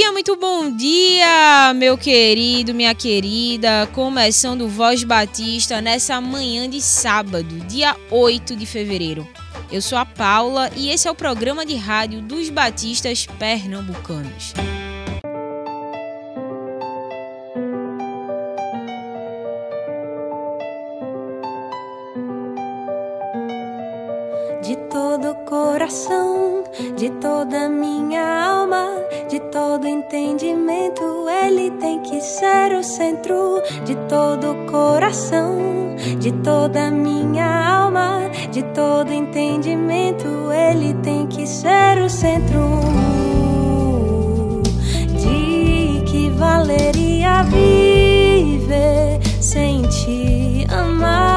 Dia, muito bom dia, meu querido, minha querida. Começando Voz Batista nessa manhã de sábado, dia 8 de fevereiro. Eu sou a Paula e esse é o programa de rádio dos Batistas Pernambucanos. De todo coração, de toda minha alma, de todo entendimento, Ele tem que ser o centro. De todo coração, de toda minha alma, de todo entendimento, Ele tem que ser o centro. De que valeria viver sem te amar?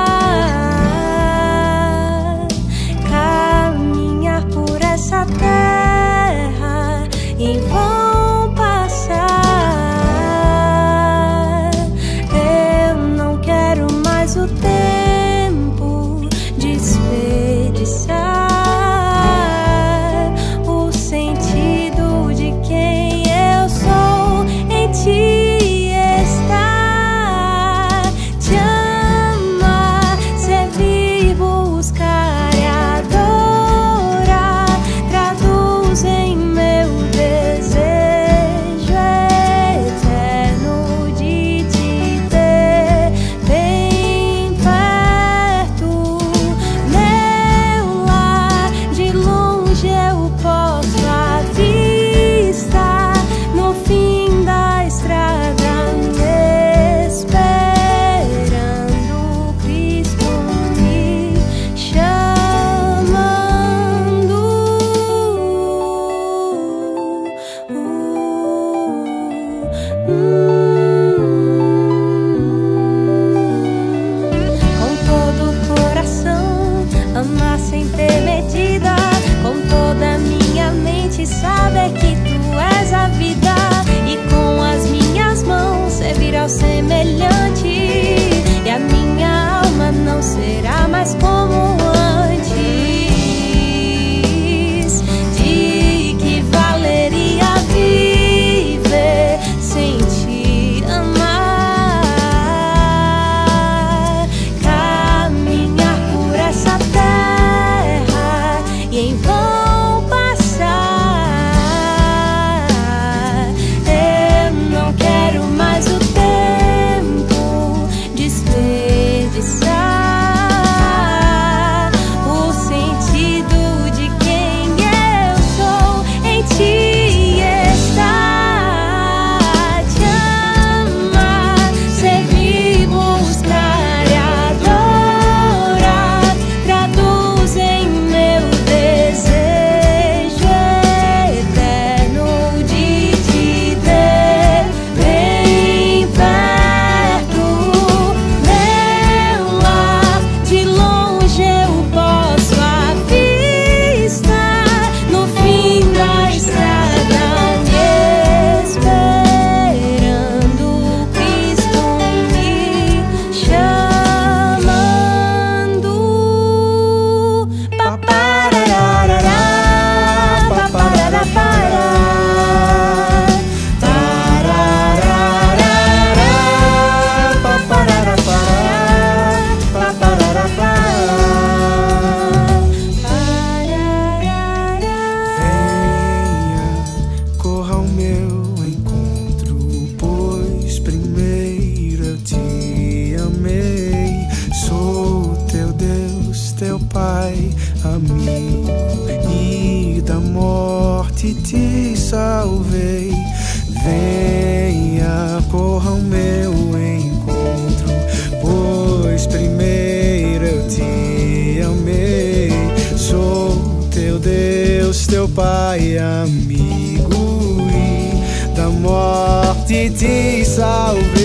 Pai, amigo, e da morte te salvei.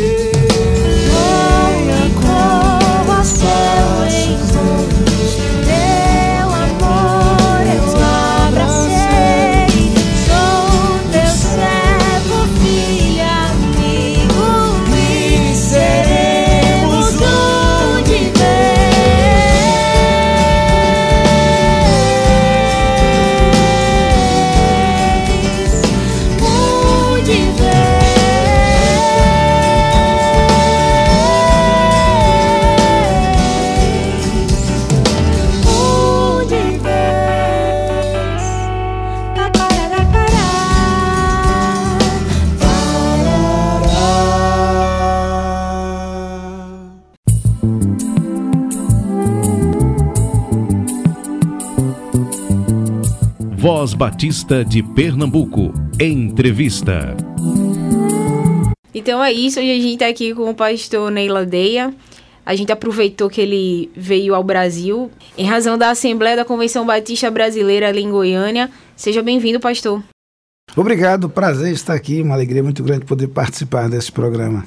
Voz Batista de Pernambuco. Entrevista. Então é isso, hoje a gente está aqui com o pastor Neila Deia. A gente aproveitou que ele veio ao Brasil em razão da Assembleia da Convenção Batista Brasileira ali em Goiânia. Seja bem-vindo, pastor. Obrigado, prazer estar aqui, uma alegria muito grande poder participar desse programa.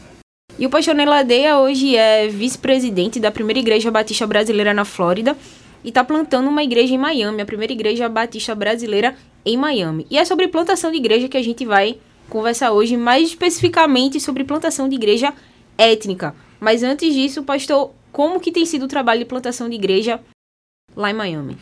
E o pastor Neladeia hoje é vice-presidente da primeira igreja batista brasileira na Flórida e está plantando uma igreja em Miami, a primeira igreja batista brasileira em Miami. E é sobre plantação de igreja que a gente vai conversar hoje, mais especificamente sobre plantação de igreja étnica. Mas antes disso, pastor, como que tem sido o trabalho de plantação de igreja lá em Miami?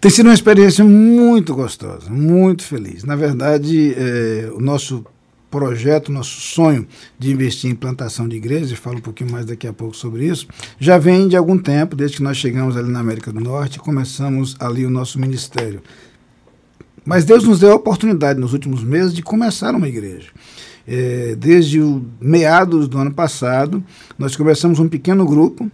Tem sido uma experiência muito gostosa, muito feliz. Na verdade, é, o nosso projeto, nosso sonho de investir em plantação de igrejas, e falo um pouquinho mais daqui a pouco sobre isso, já vem de algum tempo, desde que nós chegamos ali na América do Norte começamos ali o nosso ministério. Mas Deus nos deu a oportunidade nos últimos meses de começar uma igreja. É, desde o meados do ano passado, nós começamos um pequeno grupo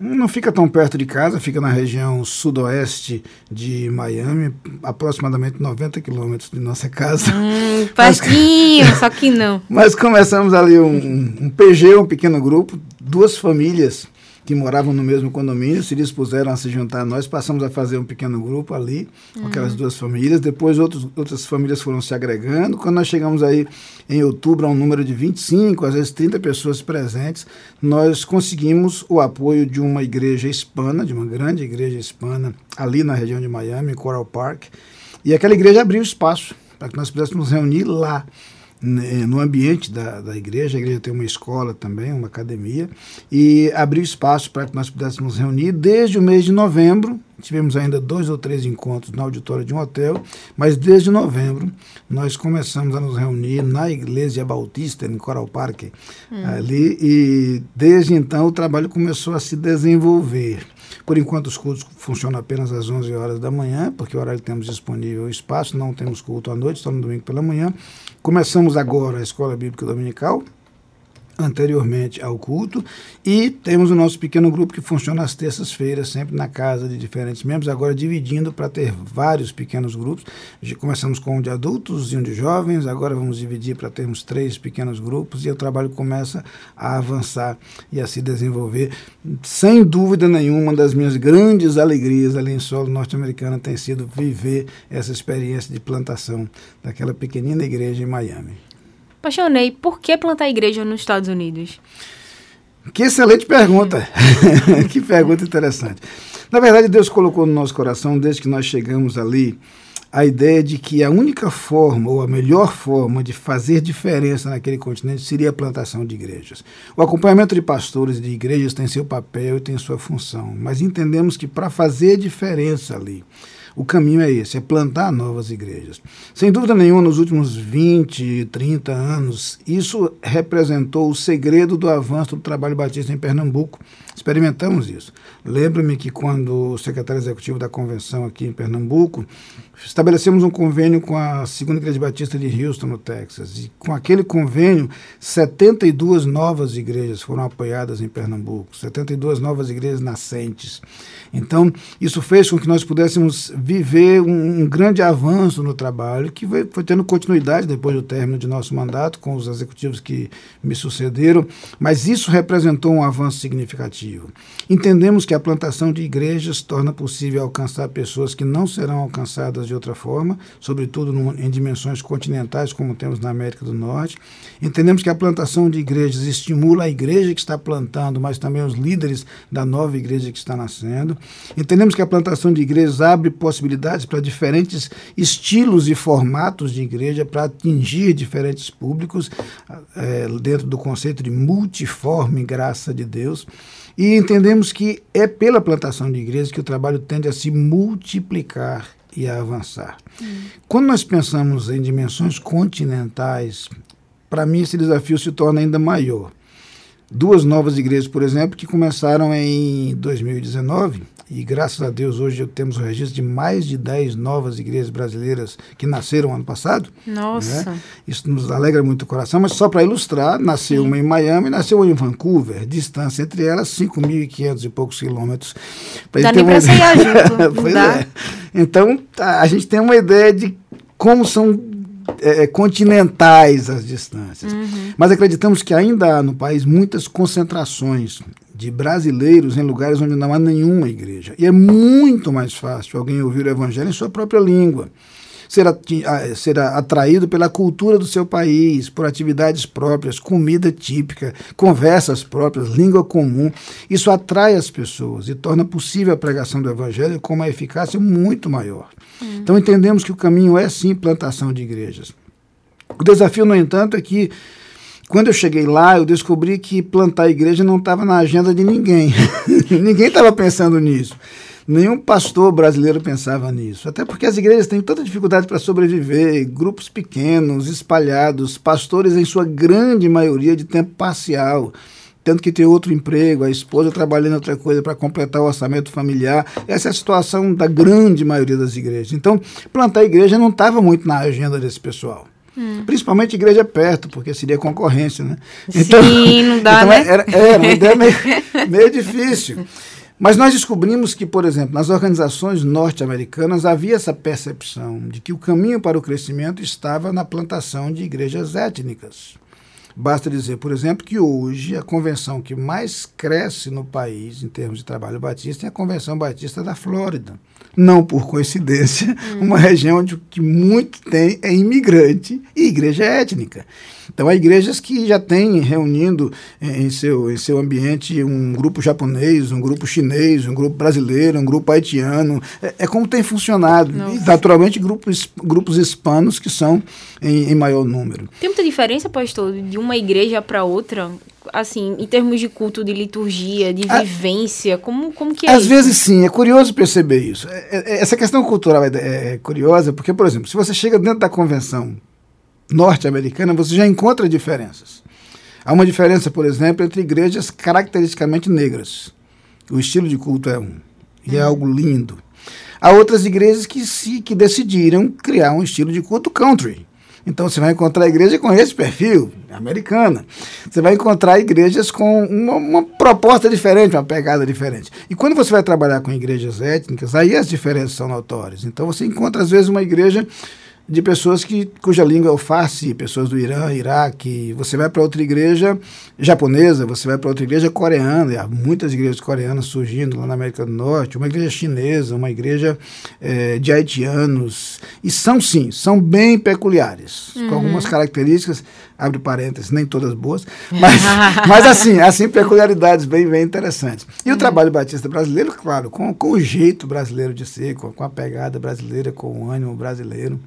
não fica tão perto de casa, fica na região sudoeste de Miami, aproximadamente 90 quilômetros de nossa casa. Hum, pertinho, Mas, só que não. Mas começamos ali um, um PG, um pequeno grupo, duas famílias que moravam no mesmo condomínio se dispuseram a se juntar a nós. Passamos a fazer um pequeno grupo ali, com uhum. aquelas duas famílias. Depois outros, outras famílias foram se agregando. Quando nós chegamos aí em outubro a um número de 25, às vezes 30 pessoas presentes, nós conseguimos o apoio de uma igreja hispana, de uma grande igreja hispana, ali na região de Miami, Coral Park. E aquela igreja abriu espaço para que nós pudéssemos reunir lá no ambiente da, da igreja. A igreja tem uma escola também, uma academia, e abriu espaço para que nós pudéssemos reunir. Desde o mês de novembro, tivemos ainda dois ou três encontros na auditória de um hotel, mas desde novembro nós começamos a nos reunir na Igreja Bautista, em Coral Park, hum. ali, e desde então o trabalho começou a se desenvolver. Por enquanto, os cultos funcionam apenas às 11 horas da manhã, porque o horário que temos disponível o espaço, não temos culto à noite, só no domingo pela manhã. Começamos agora a Escola Bíblica Dominical, anteriormente ao culto e temos o nosso pequeno grupo que funciona às terças-feiras, sempre na casa de diferentes membros, agora dividindo para ter vários pequenos grupos. Começamos com um de adultos e um de jovens, agora vamos dividir para termos três pequenos grupos e o trabalho começa a avançar e a se desenvolver. Sem dúvida nenhuma, uma das minhas grandes alegrias ali em solo norte-americano tem sido viver essa experiência de plantação daquela pequenina igreja em Miami. Apaixonei. Por que plantar igreja nos Estados Unidos? Que excelente pergunta. que pergunta interessante. Na verdade, Deus colocou no nosso coração, desde que nós chegamos ali, a ideia de que a única forma, ou a melhor forma de fazer diferença naquele continente seria a plantação de igrejas. O acompanhamento de pastores e de igrejas tem seu papel e tem sua função, mas entendemos que para fazer diferença ali, o caminho é esse, é plantar novas igrejas. Sem dúvida nenhuma, nos últimos 20, 30 anos, isso representou o segredo do avanço do trabalho batista em Pernambuco. Experimentamos isso. Lembro-me que quando o secretário executivo da convenção aqui em Pernambuco, estabelecemos um convênio com a Segunda Igreja Batista de Houston, no Texas. E com aquele convênio, 72 novas igrejas foram apoiadas em Pernambuco, 72 novas igrejas nascentes. Então, isso fez com que nós pudéssemos viver um, um grande avanço no trabalho, que foi, foi, tendo continuidade depois do término de nosso mandato, com os executivos que me sucederam, mas isso representou um avanço significativo. Entendemos que a plantação de igrejas torna possível alcançar pessoas que não serão alcançadas de outra forma, sobretudo em dimensões continentais, como temos na América do Norte. Entendemos que a plantação de igrejas estimula a igreja que está plantando, mas também os líderes da nova igreja que está nascendo. Entendemos que a plantação de igrejas abre possibilidades para diferentes estilos e formatos de igreja para atingir diferentes públicos é, dentro do conceito de multiforme graça de Deus. E entendemos que é pela plantação de igrejas que o trabalho tende a se multiplicar e a avançar. Hum. Quando nós pensamos em dimensões continentais, para mim esse desafio se torna ainda maior. Duas novas igrejas, por exemplo, que começaram em 2019 e graças a Deus hoje temos o registro de mais de 10 novas igrejas brasileiras que nasceram ano passado. Nossa. Né? Isso nos alegra muito o coração, mas só para ilustrar, nasceu Sim. uma em Miami, nasceu uma em Vancouver, distância entre elas 5.500 e poucos quilômetros. Dá nem para sair junto. pois é. Então, a gente tem uma ideia de como são é, continentais as distâncias. Uhum. Mas acreditamos que ainda há no país muitas concentrações de brasileiros em lugares onde não há nenhuma igreja. E é muito mais fácil alguém ouvir o evangelho em sua própria língua. Ser, ser atraído pela cultura do seu país, por atividades próprias, comida típica, conversas próprias, língua comum. Isso atrai as pessoas e torna possível a pregação do Evangelho com uma eficácia muito maior. Hum. Então entendemos que o caminho é sim plantação de igrejas. O desafio, no entanto, é que quando eu cheguei lá, eu descobri que plantar igreja não estava na agenda de ninguém. ninguém estava pensando nisso. Nenhum pastor brasileiro pensava nisso. Até porque as igrejas têm tanta dificuldade para sobreviver, grupos pequenos, espalhados, pastores em sua grande maioria de tempo parcial, tendo que ter outro emprego, a esposa trabalhando outra coisa para completar o orçamento familiar. Essa é a situação da grande maioria das igrejas. Então, plantar igreja não estava muito na agenda desse pessoal. Hum. Principalmente igreja perto, porque seria concorrência, né? Então, Sim, não dá, então né? Era, era uma ideia meio, meio difícil. Mas nós descobrimos que, por exemplo, nas organizações norte-americanas havia essa percepção de que o caminho para o crescimento estava na plantação de igrejas étnicas. Basta dizer, por exemplo, que hoje a convenção que mais cresce no país em termos de trabalho batista é a Convenção Batista da Flórida não por coincidência, hum. uma região onde o que muito tem é imigrante e igreja étnica. Então, há igrejas que já têm reunindo em seu, em seu ambiente um grupo japonês, um grupo chinês, um grupo brasileiro, um grupo haitiano. É, é como tem funcionado. Nossa. E, naturalmente, grupos, grupos hispanos que são em, em maior número. Tem muita diferença, pastor, de uma igreja para outra? assim, em termos de culto, de liturgia, de vivência, como, como que é Às isso? vezes sim, é curioso perceber isso. É, é, essa questão cultural é, é, curiosa porque, por exemplo, se você chega dentro da convenção norte-americana, você já encontra diferenças. Há uma diferença, por exemplo, entre igrejas caracteristicamente negras. O estilo de culto é um. E é algo lindo. Há outras igrejas que, se, que decidiram criar um estilo de culto country. Então você vai encontrar igreja com esse perfil, americana. Você vai encontrar igrejas com uma, uma, proposta diferente, uma pegada diferente. E quando você vai trabalhar com igrejas étnicas, aí as diferenças são notórias. Então você encontra, às vezes, uma igreja de pessoas que, cuja língua é o Farsi, pessoas do Irã, Iraque. Você vai para outra igreja japonesa, você vai para outra igreja coreana, e há muitas igrejas coreanas surgindo lá na América do Norte, uma igreja chinesa, uma igreja é, de haitianos. E são, sim, são bem peculiares, uhum. com algumas características, abre parênteses, nem todas boas, mas, mas assim, assim, peculiaridades bem, bem interessantes. E uhum. o trabalho batista brasileiro, claro, com, com o jeito brasileiro de ser, com, com a pegada brasileira, com o ânimo brasileiro.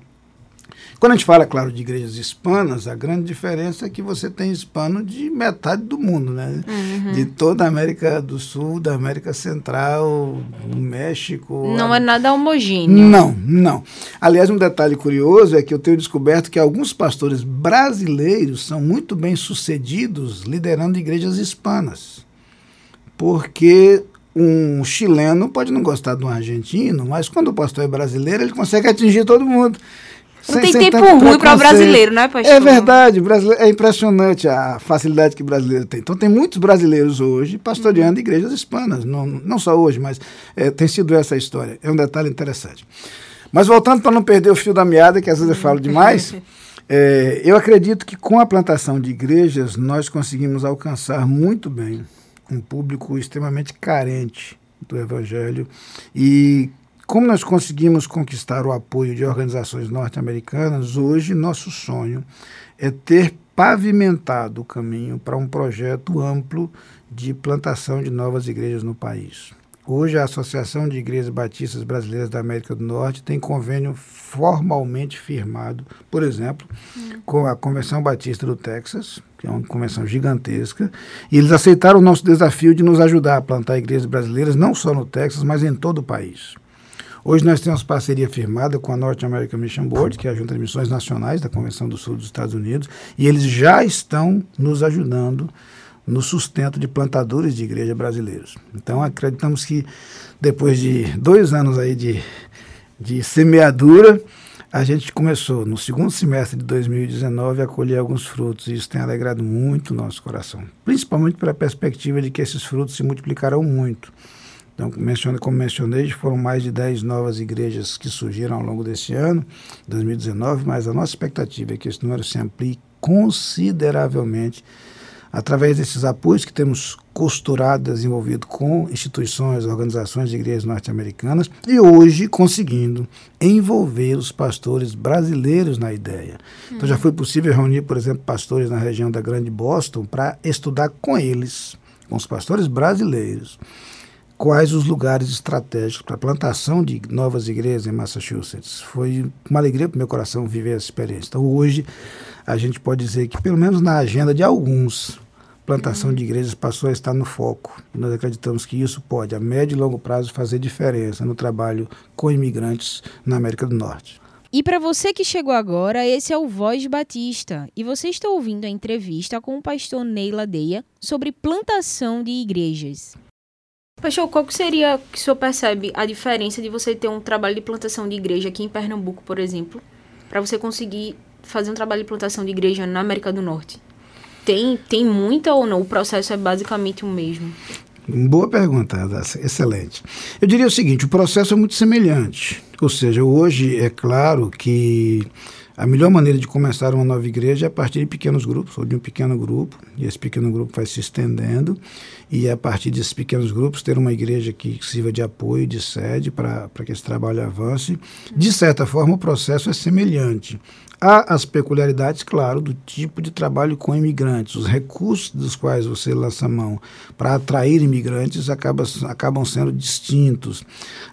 Quando a gente fala, claro, de igrejas hispanas, a grande diferença é que você tem hispano de metade do mundo, né? Uhum. De toda a América do Sul, da América Central, México. Não a... é nada homogêneo. Não, não. Aliás, um detalhe curioso é que eu tenho descoberto que alguns pastores brasileiros são muito bem sucedidos liderando igrejas hispanas. Porque um chileno pode não gostar de um argentino, mas quando o pastor é brasileiro, ele consegue atingir todo mundo. Não sem, tem sem tempo ruim para o brasileiro, né, pastor? É verdade, é impressionante a facilidade que o brasileiro tem. Então, tem muitos brasileiros hoje pastoreando uhum. igrejas hispanas, não, não só hoje, mas é, tem sido essa a história. É um detalhe interessante. Mas voltando para não perder o fio da meada, que às vezes eu falo demais, é, eu acredito que com a plantação de igrejas nós conseguimos alcançar muito bem um público extremamente carente do evangelho e como nós conseguimos conquistar o apoio de organizações norte-americanas, hoje nosso sonho é ter pavimentado o caminho para um projeto amplo de plantação de novas igrejas no país. Hoje, a Associação de Igrejas Batistas Brasileiras da América do Norte tem convênio formalmente firmado, por exemplo, hum. com a Convenção Batista do Texas, que é uma convenção gigantesca, e eles aceitaram o nosso desafio de nos ajudar a plantar igrejas brasileiras, não só no Texas, mas em todo o país. Hoje nós temos parceria firmada com a North American Mission Board, que é a Junta de Missões Nacionais da Convenção do Sul dos Estados Unidos, e eles já estão nos ajudando no sustento de plantadores de igreja brasileiros. Então acreditamos que depois de dois anos aí de, de semeadura, a gente começou no segundo semestre de 2019 a colher alguns frutos e isso tem alegrado muito o nosso coração, principalmente pela perspectiva de que esses frutos se multiplicarão muito. Então, como mencionei, foram mais de 10 novas igrejas que surgiram ao longo desse ano, 2019, mas a nossa expectativa é que esse número se amplie consideravelmente através desses apoios que temos costurado, desenvolvido com instituições, organizações de igrejas norte-americanas e hoje conseguindo envolver os pastores brasileiros na ideia. Então já foi possível reunir, por exemplo, pastores na região da Grande Boston para estudar com eles, com os pastores brasileiros, quais os lugares estratégicos para a plantação de novas igrejas em Massachusetts. Foi uma alegria para o meu coração viver essa experiência. Então hoje a gente pode dizer que, pelo menos na agenda de alguns, plantação de igrejas passou a estar no foco. Nós acreditamos que isso pode, a médio e longo prazo, fazer diferença no trabalho com imigrantes na América do Norte. E para você que chegou agora, esse é o Voz Batista e você está ouvindo a entrevista com o pastor Neila Deia sobre plantação de igrejas. Pastor, qual que seria que o senhor percebe a diferença de você ter um trabalho de plantação de igreja aqui em Pernambuco, por exemplo, para você conseguir fazer um trabalho de plantação de igreja na América do Norte? Tem, tem muita ou não? O processo é basicamente o mesmo? Boa pergunta, excelente. Eu diria o seguinte: o processo é muito semelhante. Ou seja, hoje é claro que a melhor maneira de começar uma nova igreja é a partir de pequenos grupos, ou de um pequeno grupo, e esse pequeno grupo vai se estendendo, e a partir desses pequenos grupos ter uma igreja que sirva de apoio, de sede, para que esse trabalho avance. De certa forma, o processo é semelhante. Há as peculiaridades, claro, do tipo de trabalho com imigrantes. Os recursos dos quais você lança mão para atrair imigrantes acaba, acabam sendo distintos.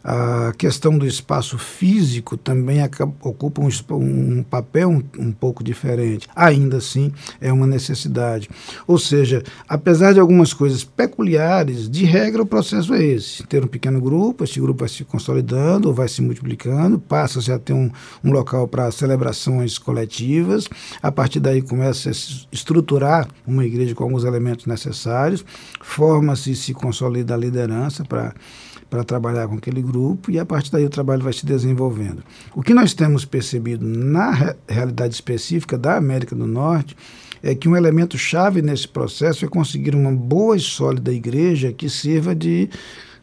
A questão do espaço físico também acaba, ocupa um, um papel um, um pouco diferente. Ainda assim, é uma necessidade. Ou seja, apesar de algumas coisas peculiares, de regra o processo é esse: ter um pequeno grupo, esse grupo vai se consolidando, vai se multiplicando, passa-se a ter um, um local para celebrações coletivas. A partir daí começa a se estruturar uma igreja com alguns elementos necessários, forma-se e se consolida a liderança para para trabalhar com aquele grupo e a partir daí o trabalho vai se desenvolvendo. O que nós temos percebido na re realidade específica da América do Norte é que um elemento chave nesse processo é conseguir uma boa e sólida igreja que sirva de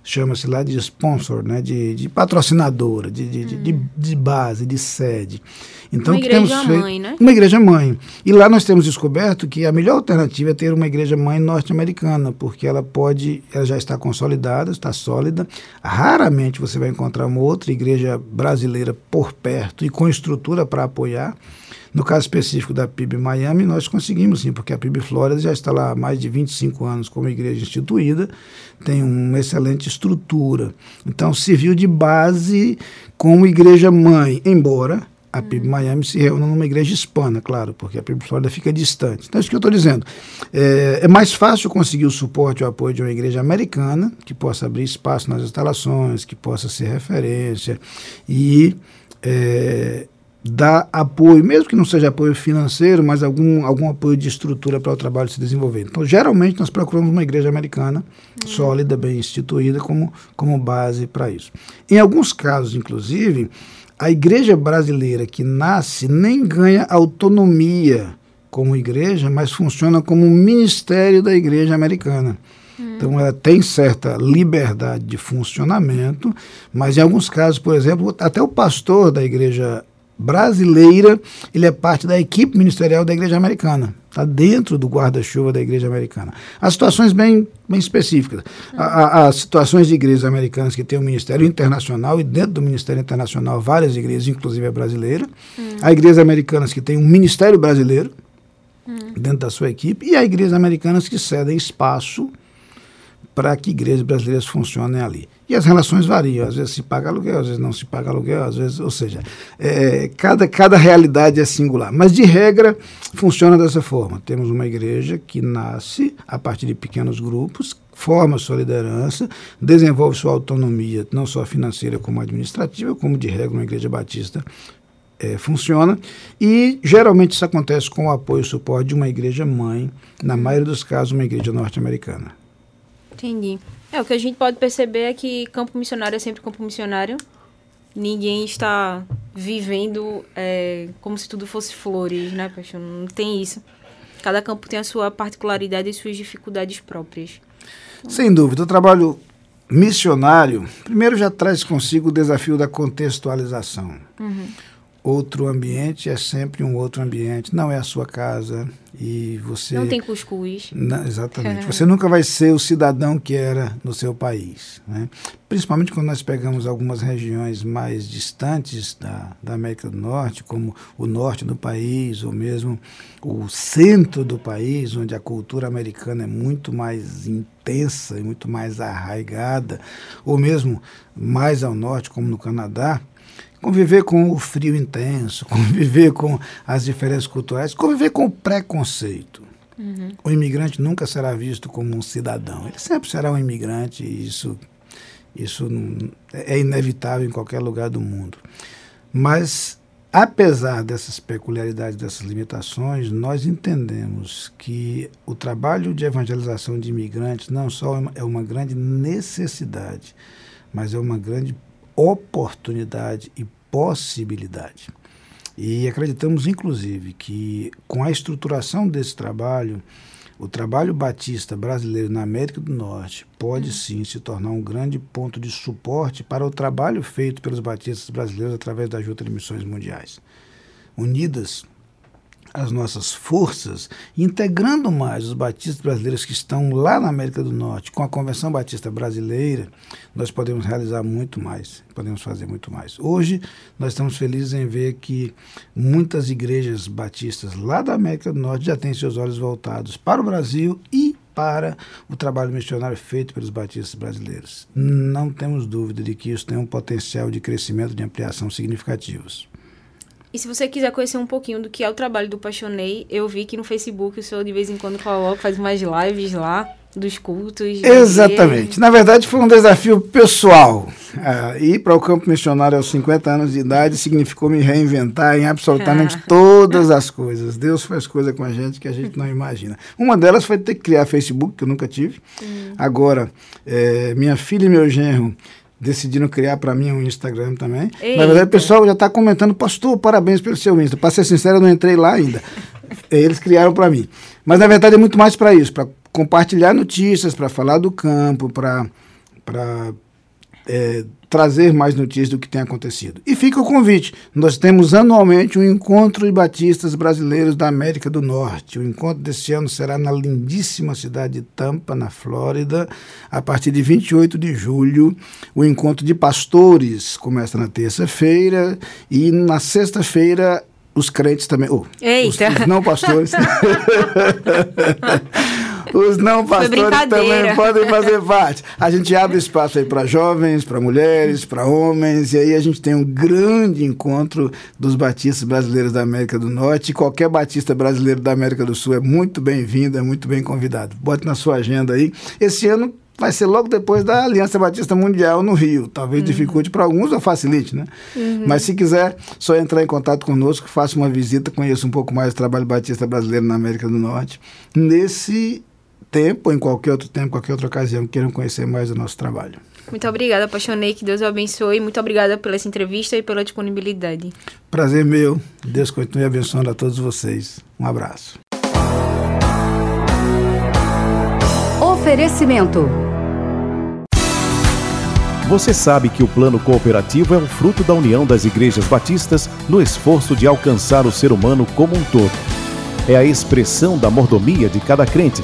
chama-se lá de sponsor, né, de, de patrocinadora, de, de, hum. de, de, base, de sede. Então, uma igreja feito, mãe, né? Uma igreja mãe. E lá nós temos descoberto que a melhor alternativa é ter uma igreja mãe norte-americana, porque ela pode, ela já está consolidada, está sólida. Raramente você vai encontrar uma outra igreja brasileira por perto e com estrutura para apoiar. No caso específico da PIB Miami, nós conseguimos sim, porque a PIB Flórida já está lá há mais de 25 anos como igreja instituída, tem uma excelente estrutura. Então, serviu de base como igreja mãe, embora a PIB Miami se reúna numa igreja hispana, claro, porque a PIB Flórida fica distante. Então, é isso que eu estou dizendo. É, é, mais fácil conseguir o suporte e o apoio de uma igreja americana, que possa abrir espaço nas instalações, que possa ser referência e é, dar apoio, mesmo que não seja apoio financeiro, mas algum, algum apoio de estrutura para o trabalho se desenvolver. Então, geralmente, nós procuramos uma igreja americana uhum. sólida, bem instituída, como, como base para isso. Em alguns casos, inclusive, a igreja brasileira que nasce nem ganha autonomia como igreja, mas funciona como um ministério da igreja americana. Hum. Então, ela tem certa liberdade de funcionamento, mas em alguns casos, por exemplo, até o pastor da igreja brasileira, ele é parte da equipe ministerial da Igreja Americana. Está dentro do guarda-chuva da Igreja Americana. Há situações bem, bem específicas. Há, situações de igrejas americanas que têm um ministério internacional e dentro do ministério internacional várias igrejas, inclusive a brasileira. Hum. Há igrejas americanas que têm um ministério brasileiro hum. dentro da sua equipe e há igrejas americanas que cedem espaço para que igrejas brasileiras funcionem ali. E as relações variam, às vezes se paga aluguel, às vezes não se paga aluguel, às vezes, ou seja, é, cada, cada realidade é singular. Mas de regra funciona dessa forma. Temos uma igreja que nasce a partir de pequenos grupos, forma sua liderança, desenvolve sua autonomia, não só financeira como administrativa, como de regra uma igreja batista é, funciona. E geralmente isso acontece com o apoio e suporte de uma igreja mãe, na maioria dos casos, uma igreja norte-americana. Entendi. É, o que a gente pode perceber é que campo missionário é sempre campo missionário. Ninguém está vivendo é, como se tudo fosse flores, né, Paixão? Não tem isso. Cada campo tem a sua particularidade e suas dificuldades próprias. Sem dúvida, o trabalho missionário, primeiro já traz consigo o desafio da contextualização. Uhum. Outro ambiente é sempre um outro ambiente, não é a sua casa e você Não tem cuscuz. Não, exatamente. Você nunca vai ser o cidadão que era no seu país. Né? Principalmente quando nós pegamos algumas regiões mais distantes da, da América do Norte, como o norte do país, ou mesmo o centro do país, onde a cultura americana é muito mais intensa e muito mais arraigada, ou mesmo mais ao norte, como no Canadá conviver com o frio intenso, conviver com as diferenças culturais, conviver com o preconceito. Uhum. O imigrante nunca será visto como um cidadão. Ele sempre será um imigrante e isso, isso é inevitável em qualquer lugar do mundo. Mas, apesar dessas peculiaridades, dessas limitações, nós entendemos que o trabalho de evangelização de imigrantes não só é uma- é uma grande necessidade, mas é uma grande oportunidade e possibilidade. E acreditamos, inclusive, que com a estruturação desse trabalho, o trabalho batista brasileiro na América do Norte pode sim se tornar um grande ponto de suporte para o trabalho feito pelos batistas brasileiros através da Junta de Missões Mundiais. Unidas as nossas forças, integrando mais os batistas brasileiros que estão lá na América do Norte, com a Convenção Batista Brasileira, nós podemos realizar muito mais, podemos fazer muito mais. Hoje, nós estamos felizes em ver que muitas igrejas batistas lá da América do Norte já têm seus olhos voltados para o Brasil e para o trabalho missionário feito pelos batistas brasileiros. Não temos dúvida de que isso tem um potencial de crescimento, de ampliação significativos. E se você quiser conhecer um pouquinho do que é o trabalho do Paixonei, eu vi que no Facebook o senhor de vez em quando coloca, faz umas lives lá dos cultos. Exatamente. Na verdade, foi um desafio pessoal. Ah, ir para o campo missionário aos 50 anos de idade significou me reinventar em absolutamente todas as coisas. Deus faz coisa com a gente que a gente não imagina. Uma delas foi ter que criar Facebook, que eu nunca tive. Agora, eh, minha filha e meu genro decidiram criar para mim um Instagram também. Na Eita. verdade, o pessoal já está comentando, pastor, parabéns pelo seu Insta. Para ser sincero, eu não entrei lá ainda. Eles criaram para mim. Mas na verdade é muito mais para isso, para compartilhar notícias, para falar do campo, para é, trazer mais notícias do que tem acontecido. E fica o convite. Nós temos anualmente um encontro de batistas brasileiros da América do Norte. O encontro desse ano será na lindíssima cidade de Tampa, na Flórida, a partir de 28 de julho. O encontro de pastores começa na terça-feira e na sexta-feira os crentes também. oh, os, Eita. os não pastores. Os não pastores também podem fazer parte. A gente abre espaço aí para jovens, para mulheres, para homens, e aí a gente tem um grande encontro dos batistas brasileiros da América do Norte. E qualquer batista brasileiro da América do Sul é muito bem-vindo, é muito bem convidado. Bote na sua agenda aí. Esse ano vai ser logo depois da Aliança Batista Mundial no Rio. Talvez dificulte para alguns ou facilite, né? Mas se quiser, só entrar em contato conosco, faça uma visita, conheça um pouco mais o trabalho batista brasileiro na América do Norte. Nesse tempo, em qualquer outro tempo, qualquer outra ocasião, queiram conhecer mais o nosso trabalho. Muito obrigada, Apaixonei. Que Deus o abençoe. Muito obrigada pela essa entrevista e pela disponibilidade. Prazer meu. Deus continue abençoando a todos vocês. Um abraço. Oferecimento. Você sabe que o plano cooperativo é um fruto da união das igrejas batistas no esforço de alcançar o ser humano como um todo. É a expressão da mordomia de cada crente,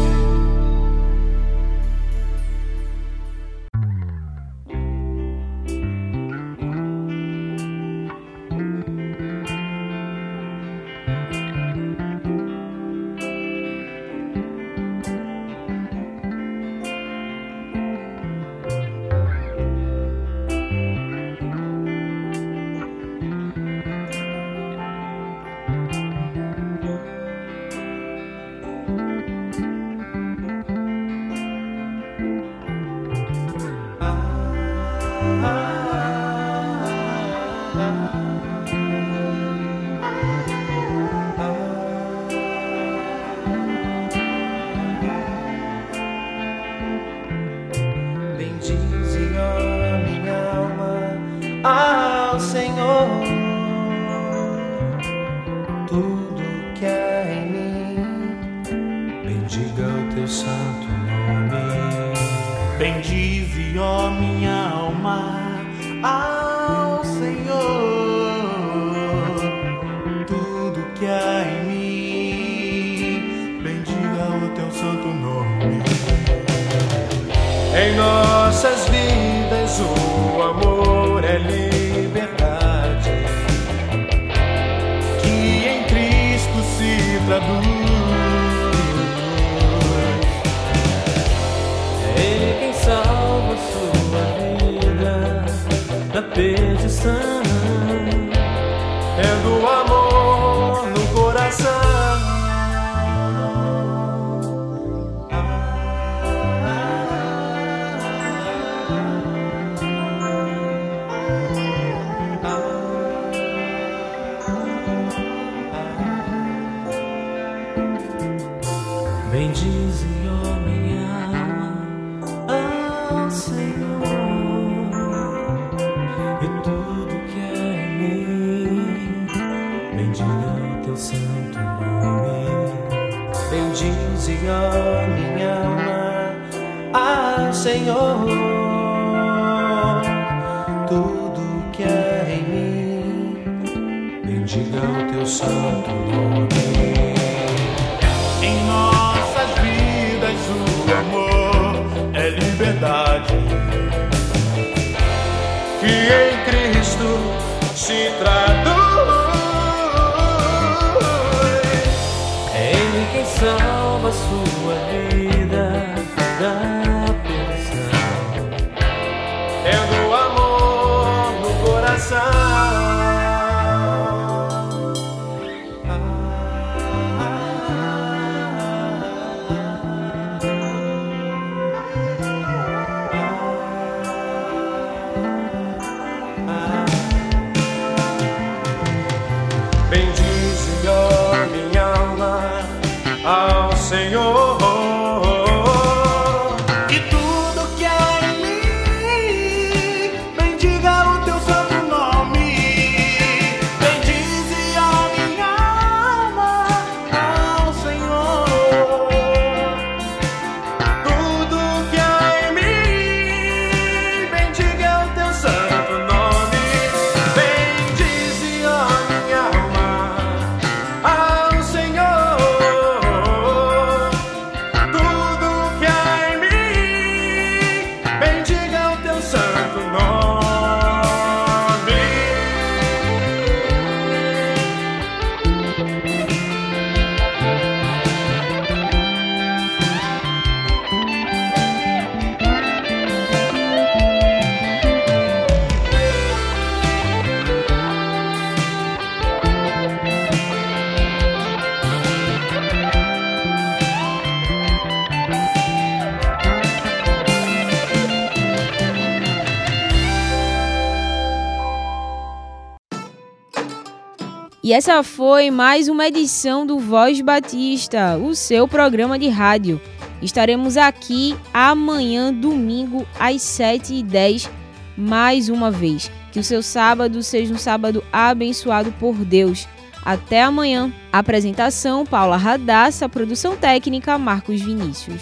sun. E essa foi mais uma edição do Voz Batista, o seu programa de rádio. Estaremos aqui amanhã, domingo, às 7h10, mais uma vez. Que o seu sábado seja um sábado abençoado por Deus. Até amanhã. Apresentação: Paula Radassa, produção técnica: Marcos Vinícius.